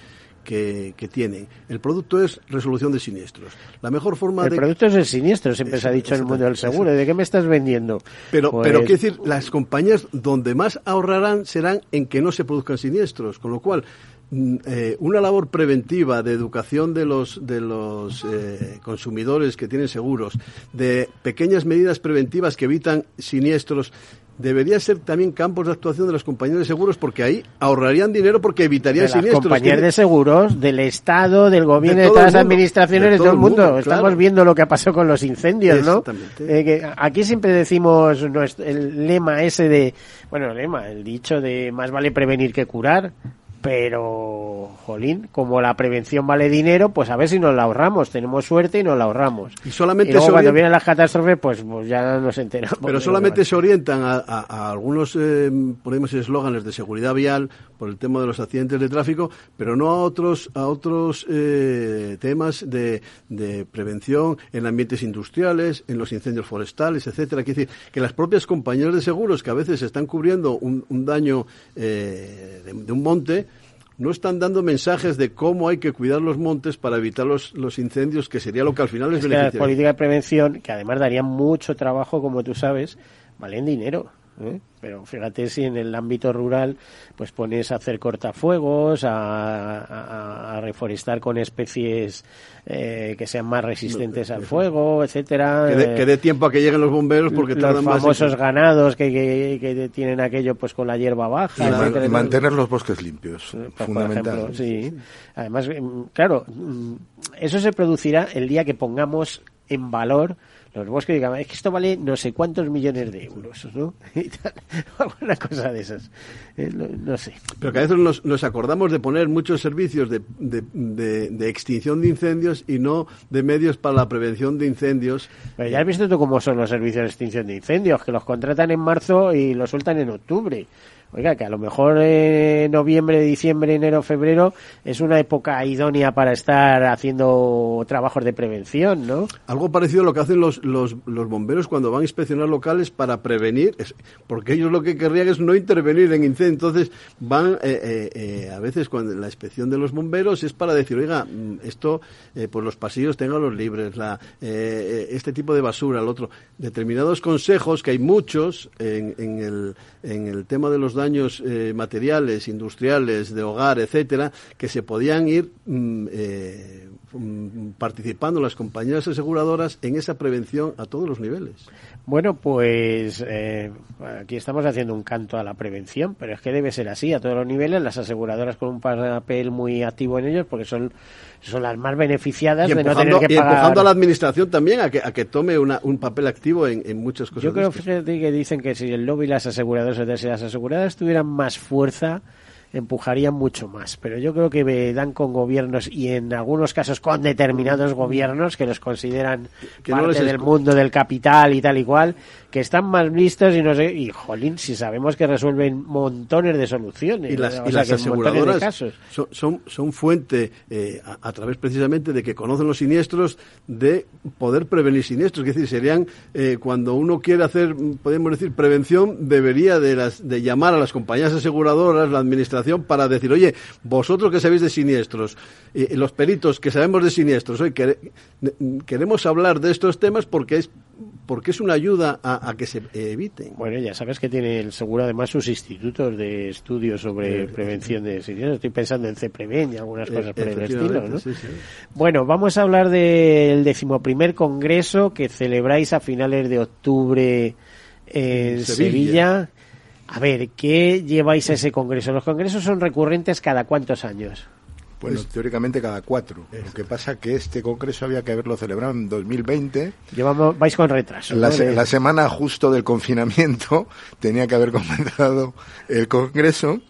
que, que tienen. El producto es resolución de siniestros. La mejor forma El de producto es el siniestro, siempre se ha dicho en el mundo del seguro. ¿De qué me estás vendiendo? Pero, Pues- pero quiero decir, las compañías donde más ahorrarán serán en que no se produzcan siniestros, con lo cual mm, eh, una labor preventiva de educación de los de los eh, consumidores que tienen seguros, de pequeñas medidas preventivas que evitan siniestros. Debería ser también campos de actuación de las compañías de seguros porque ahí ahorrarían dinero porque evitarían de las siniestros. compañías Que- de seguros, del Estado, del gobierno, de, todas las administraciones, de todo, el mundo. Estamos claro. viendo lo que ha pasado con los incendios, ¿no? Eh, que aquí siempre decimos nuestro- el lema ese de, bueno, el lema, el dicho de más vale prevenir que curar. Pero, jolín, como la prevención vale dinero, pues a ver si nos la ahorramos. Tenemos suerte y nos la ahorramos. Y solamente Y luego se cuando vienen las catástrofes, pues, pues ya nos enteramos. Pero solamente se orientan a, a- a algunos, eh, ponemos eslóganes de seguridad vial por el tema de los accidentes de tráfico, pero no a otros, a otros eh, temas de, de prevención en ambientes industriales, en los incendios forestales, etcétera. Quiere decir que las propias compañías de seguros que a veces están cubriendo un, un daño eh, de, de un monte, no están dando mensajes de cómo hay que cuidar los montes para evitar los, los incendios, que sería lo que al final les las beneficiaría. políticas de prevención, que además darían mucho trabajo, como tú sabes, valen dinero. ¿eh? Pero fíjate si en el ámbito rural pues pones a hacer cortafuegos, a, a- a reforestar con especies eh, que sean más resistentes al fuego, etcétera. Que dé- que dé tiempo a que lleguen los bomberos porque los tardan más en- famosos ganados que, que, que tienen aquello pues con la hierba baja. Y, man- mantener los bosques limpios, pues, por fundamental. ejemplo, sí. Además, mm, claro, mm, eso se producirá el día que pongamos en valor los bosques y digamos, es que esto vale no sé cuántos millones de euros, ¿no? Y tal, alguna cosa de esas. Eh, no, no sé. Pero que a veces nos, nos acordamos de poner muchos servicios de, de, de- de extinción de incendios y no de medios para la prevención de incendios. Pero ya has visto tú cómo son los servicios de extinción de incendios, que los contratan en marzo y los sueltan en octubre. Oiga, que a lo mejor eh, noviembre, diciembre, enero, febrero es una época idónea para estar haciendo trabajos de prevención, ¿no? Algo parecido a lo que hacen los, los, los bomberos cuando van a inspeccionar locales para prevenir, porque ellos lo que querrían es no intervenir en incendios. Entonces van, eh, eh, eh, a veces cuando la inspección de los bomberos es para decir, oiga, mm, esto, eh, pues los pasillos tenganlos libres, la, eh, este tipo de basura, el otro. Determinados consejos, que hay muchos en, en, el, en el tema de los daños eh, materiales, industriales, de hogar, etcétera, que se podían ir mm, eh, mm, participando las compañías aseguradoras en esa prevención a todos los niveles. Bueno, pues eh, aquí estamos haciendo un canto a la prevención, pero es que debe ser así a todos los niveles, las aseguradoras con un papel muy activo en ellos, porque son, son las más beneficiadas de no tener que y empujando a la administración también a que, a que tome una, un papel activo en, en muchas cosas. Yo creo, que dicen que si el lobby y las aseguradoras, las aseguradoras tuvieran más fuerza, empujarían mucho más. Pero yo creo que dan con gobiernos y en algunos casos con determinados gobiernos que los consideran Que parte del mundo del capital y tal y cual, que están más listos y no sé, y jolín, si sabemos que resuelven montones de soluciones. y las, y de aseguradoras casos. son, son, son fuente, eh, a, a través precisamente de que conocen los siniestros, de poder prevenir siniestros. Es decir, serían, eh, cuando uno quiere hacer, podemos decir, prevención, debería de, las, de llamar a las compañías aseguradoras, la administración, para decir, oye, vosotros que sabéis de siniestros, eh, los peritos que sabemos de siniestros, hoy queremos hablar de estos temas porque es porque es una ayuda a, a que se eviten. Bueno, ya sabes que tiene el seguro además sus institutos de estudios sobre prevención de siniestros. Estoy pensando en CEPREVEN y algunas Eh, cosas por el estilo, ¿no? sí, sí. Bueno, vamos a hablar del decimoprimer congreso que celebráis a finales de octubre en Sevilla. Sevilla. A ver, ¿qué lleváis a ese congreso? Los congresos son recurrentes cada cuántos años. Bueno, teóricamente cada cuatro. Lo que pasa que este congreso había que haberlo celebrado en 2020. Llevamos, vais con retraso. La, ¿no? se- De- la semana justo del confinamiento tenía que haber comenzado el congreso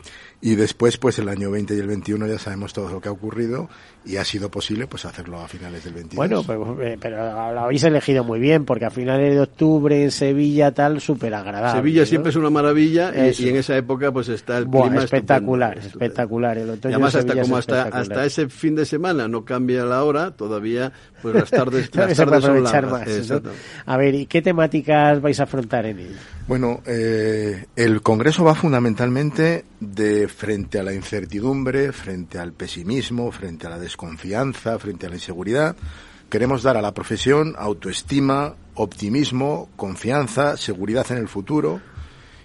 y después pues el año 20 y el 21 ya sabemos todo lo que ha ocurrido y ha sido posible pues hacerlo a finales del 22. Bueno, pues, eh, pero lo habéis elegido muy bien, porque a finales de octubre en Sevilla tal, súper agradable. Sevilla ¿no? siempre es una maravilla y, y en esa época pues está el Buah, clima espectacular, estupendo, espectacular. El Y además de hasta como hasta, espectacular. hasta ese fin de semana no cambia la hora, todavía pues las tardes, las tardes son aprovechar largas. más, ¿no? A ver, ¿y qué temáticas vais a afrontar en él? Bueno, eh, el Congreso va fundamentalmente de frente a la incertidumbre, frente al pesimismo, frente a la desconfianza, frente a la inseguridad. Queremos dar a la profesión autoestima, optimismo, confianza, seguridad en el futuro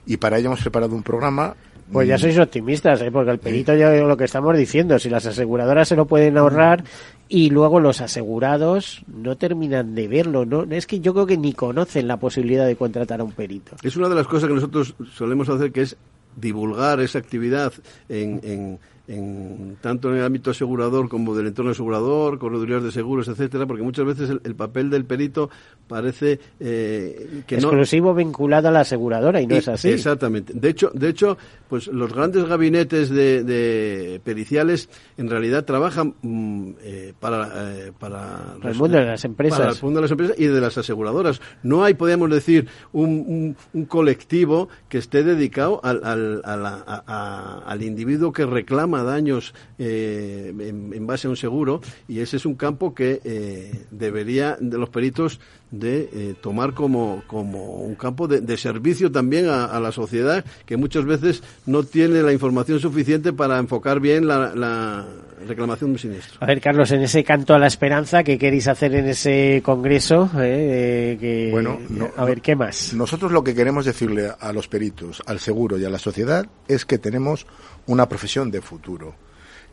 y para ello hemos preparado un programa. Pues ya sois optimistas, ¿eh? porque el perito ya lo que estamos diciendo, si las aseguradoras se lo pueden ahorrar y luego los asegurados no terminan de verlo, no es que yo creo que ni conocen la posibilidad de contratar a un perito. Es una de las cosas que nosotros solemos hacer, que es divulgar esa actividad en, en- en- tanto en el ámbito asegurador como del entorno asegurador, corredurías de seguros, etcétera, porque muchas veces el, el papel del perito parece eh, que no Exclusivo vinculado a la aseguradora y no y- es así. Exactamente. De hecho, de hecho, pues los grandes gabinetes de, de periciales en realidad trabajan mm, eh, para eh, para el mundo de las empresas. para el mundo de las empresas y de las aseguradoras. No hay, podríamos decir, un, un- un colectivo que esté dedicado al, al, a la- a- a- al individuo que reclama daños eh, en, base a un seguro y ese es un campo que eh, debería de los peritos de eh, tomar como, como un campo de, servicio también a, la sociedad que muchas veces no tiene la información suficiente para enfocar bien la reclamación de siniestro. A ver, Carlos, en ese canto a la esperanza, ¿qué queréis hacer en ese congreso? Eh, eh, que- Bueno, no- a ver, ¿qué más? Nosotros lo que queremos decirle a los peritos, al seguro y a la sociedad es que tenemos una profesión de futuro,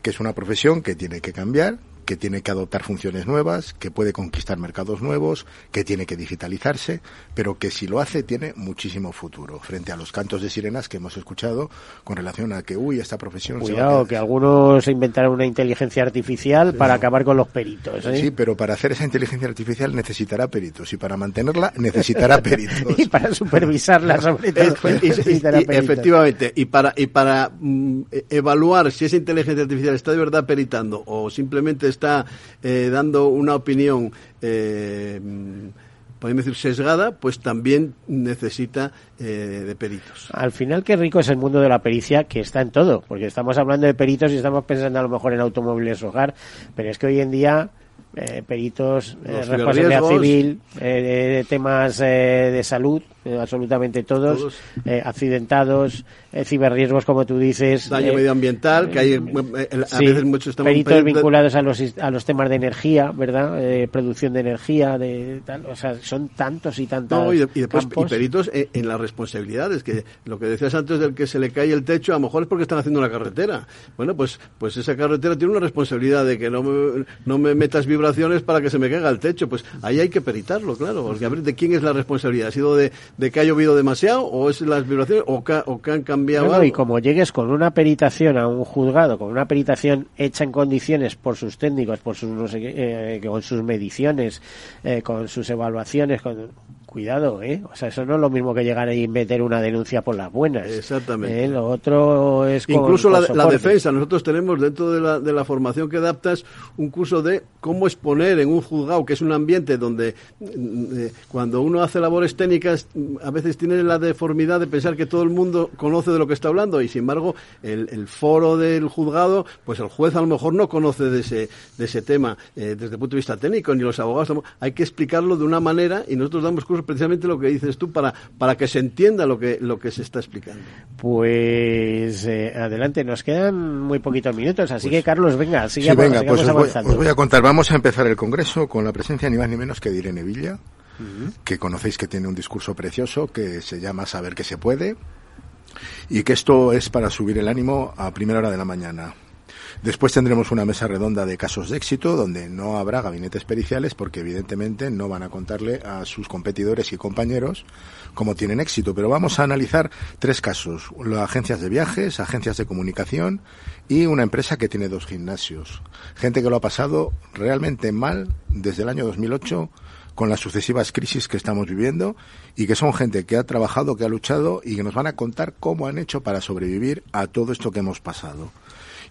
que es una profesión que tiene que cambiar, que tiene que adoptar funciones nuevas, que puede conquistar mercados nuevos, que tiene que digitalizarse, pero que si lo hace tiene muchísimo futuro frente a los cantos de sirenas que hemos escuchado con relación a que, uy, esta profesión Cuidado, que algunos inventaron una inteligencia artificial para acabar con los peritos. ¿eh? Sí, pero para hacer esa inteligencia artificial necesitará peritos y para mantenerla necesitará peritos. y para supervisarla, sobre todo. Necesitará y- peritos. efectivamente, y para, y para mm, e- evaluar si esa inteligencia artificial está de verdad peritando o simplemente está eh, dando una opinión, eh, podemos decir, sesgada, pues también necesita eh, de peritos. Al final, qué rico es el mundo de la pericia, que está en todo, porque estamos hablando de peritos y estamos pensando a lo mejor en automóviles hogar, pero es que hoy en día eh, peritos, eh, responsabilidad civil, eh, temas eh, de salud, eh, absolutamente todos, Todos. accidentados, ciberriesgos, como tú dices. Daño medioambiental, que hay, a veces muchos estamos peritos peri- vinculados a los a los temas de energía, ¿verdad? Producción de energía, de tal, o sea, son tantos y tantos No, y, de- y después y campos. peritos en, en las responsabilidades, que lo que decías antes del que se le cae el techo, a lo mejor es porque están haciendo una carretera. Bueno, pues pues esa carretera tiene una responsabilidad de que no me, no me metas vibraciones para que se me caiga el techo. Pues ahí hay que peritarlo, claro, porque a ver de quién es la responsabilidad. ¿Ha sido de, de que ha llovido demasiado o es las vibraciones o que, o que han cambiado No, no, algo? y como llegues con una peritación a un juzgado, con una peritación hecha en condiciones por sus técnicos, por sus, no sé eh, con sus mediciones, eh, con sus evaluaciones, con cuidado, ¿eh? O sea, eso no es lo mismo que llegar ahí y meter una denuncia por las buenas. Exactamente. ¿eh? Lo otro es con- Incluso con la, la soporte. defensa. Nosotros tenemos dentro de la, de la formación que adaptas un curso de cómo exponer en un juzgado, que es un ambiente donde mm, eh, cuando uno hace labores técnicas mm, a veces tiene la deformidad de pensar que todo el mundo conoce de lo que está hablando y sin embargo el, el foro del juzgado, pues el juez a lo mejor no conoce de ese, de ese tema eh, desde el punto de vista técnico, ni los abogados. Hay que explicarlo de una manera y nosotros damos cursos precisamente lo que dices tú para, para que se entienda lo que, lo que se está explicando. Pues eh, adelante, nos quedan muy poquitos minutos, así que Carlos, venga, Sí, sigamos, venga, sigamos pues os voy, avanzando. os voy a contar. Vamos a empezar el congreso con la presencia ni más ni menos que de Irene Villa, que conocéis que tiene un discurso precioso que se llama Saber que se puede y que esto es para subir el ánimo a primera hora de la mañana. Después tendremos una mesa redonda de casos de éxito donde no habrá gabinetes periciales porque evidentemente no van a contarle a sus competidores y compañeros cómo tienen éxito. Pero vamos a analizar tres casos. Las agencias de viajes, agencias de comunicación y una empresa que tiene dos gimnasios. Gente que lo ha pasado realmente mal desde el año 2008 con las sucesivas crisis que estamos viviendo y que son gente que ha trabajado, que ha luchado y que nos van a contar cómo han hecho para sobrevivir a todo esto que hemos pasado.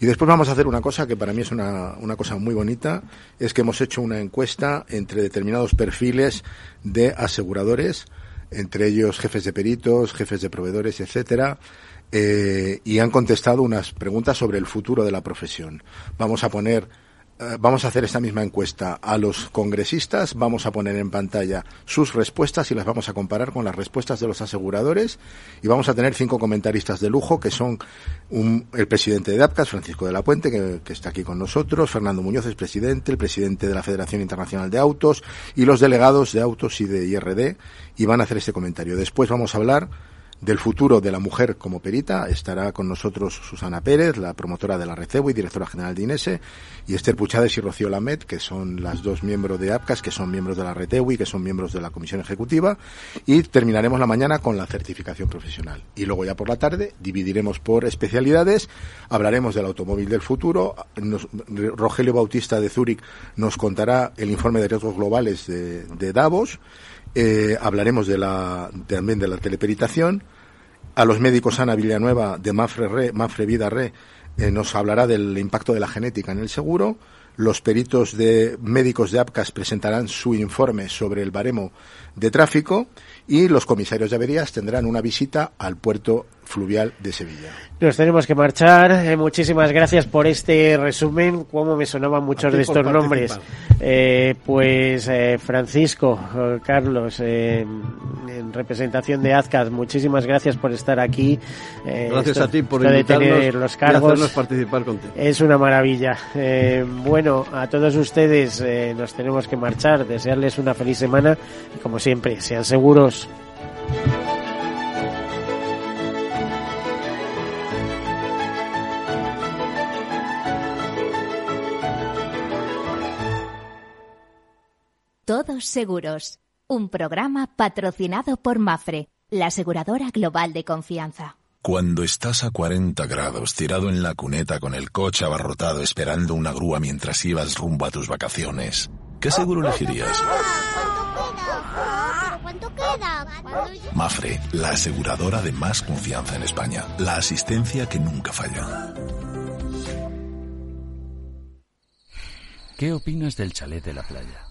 Y después vamos a hacer una cosa que para mí es una, una cosa muy bonita, es que hemos hecho una encuesta entre determinados perfiles de aseguradores, entre ellos jefes de peritos, jefes de proveedores, etcétera, eh, y han contestado unas preguntas sobre el futuro de la profesión. Vamos a poner vamos a hacer esta misma encuesta a los congresistas, vamos a poner en pantalla sus respuestas y las vamos a comparar con las respuestas de los aseguradores y vamos a tener cinco comentaristas de lujo que son el presidente de APCAS, Francisco de la Puente, que, que está aquí con nosotros, Fernando Muñoz es presidente, el presidente de la Federación Internacional de Autos y los delegados de Autos y de IRD y van a hacer este comentario. Después vamos a hablar del futuro de la mujer como perita. Estará con nosotros Susana Pérez, la promotora de la Recebo y directora general de INESE, y Esther Puchades y Rocío Lamet, que son las dos miembros de APCAS, que son miembros de la y que son miembros de la Comisión Ejecutiva. Y terminaremos la mañana con la certificación profesional. Y luego ya por la tarde dividiremos por especialidades, hablaremos del automóvil del futuro. Rogelio Bautista de Zúrich nos contará el informe de riesgos globales de Davos eh, hablaremos de la, también de la teleperitación. A los médicos Ana Villanueva de Mafre, Re, Mafre Vida Re eh, nos hablará del impacto de la genética en el seguro. Los peritos de médicos de APCAS presentarán su informe sobre el baremo de tráfico y los comisarios de averías tendrán una visita al puerto fluvial de Sevilla. Nos tenemos que marchar. Eh, muchísimas gracias por este resumen. Cómo me sonaban muchos de estos nombres. Eh, pues eh, Francisco, Carlos, en representación de Azcas, muchísimas gracias por estar aquí. gracias a ti por invitarnos los cargos. participar contigo. Es una maravilla. bueno, a todos ustedes nos tenemos que marchar. Desearles una feliz semana y como siempre, sean seguros. Todos Seguros, un programa patrocinado por Mafre, la aseguradora global de confianza. Cuando estás a 40 grados tirado en la cuneta con el coche abarrotado esperando una grúa mientras ibas rumbo a tus vacaciones, ¿qué seguro elegirías? Mafre, la aseguradora de más confianza en España, la asistencia que nunca falla. ¿Qué opinas del chalet de la playa?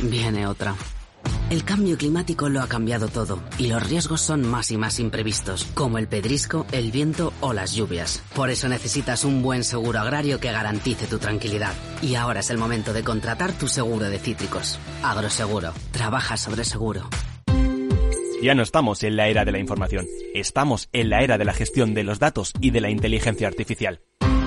Viene otra. El cambio climático lo ha cambiado todo y los riesgos son más y más imprevistos, como el pedrisco, el viento o las lluvias. Por eso necesitas un buen seguro agrario que garantice tu tranquilidad. Y ahora es el momento de contratar tu seguro de cítricos. Agroseguro. Trabaja sobre seguro. Ya no estamos en la era de la información, estamos en la era de la gestión de los datos y de la inteligencia artificial.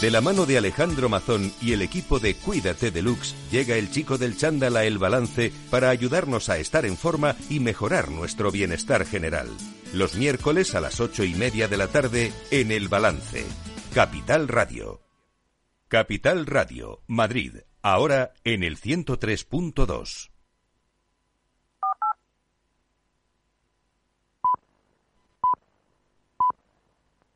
De la mano de Alejandro Mazón y el equipo de Cuídate Deluxe, llega el chico del chándal a El Balance para ayudarnos a estar en forma y mejorar nuestro bienestar general. Los miércoles a las ocho y media de la tarde en El Balance. Capital Radio. Capital Radio, Madrid, ahora en el 103.2.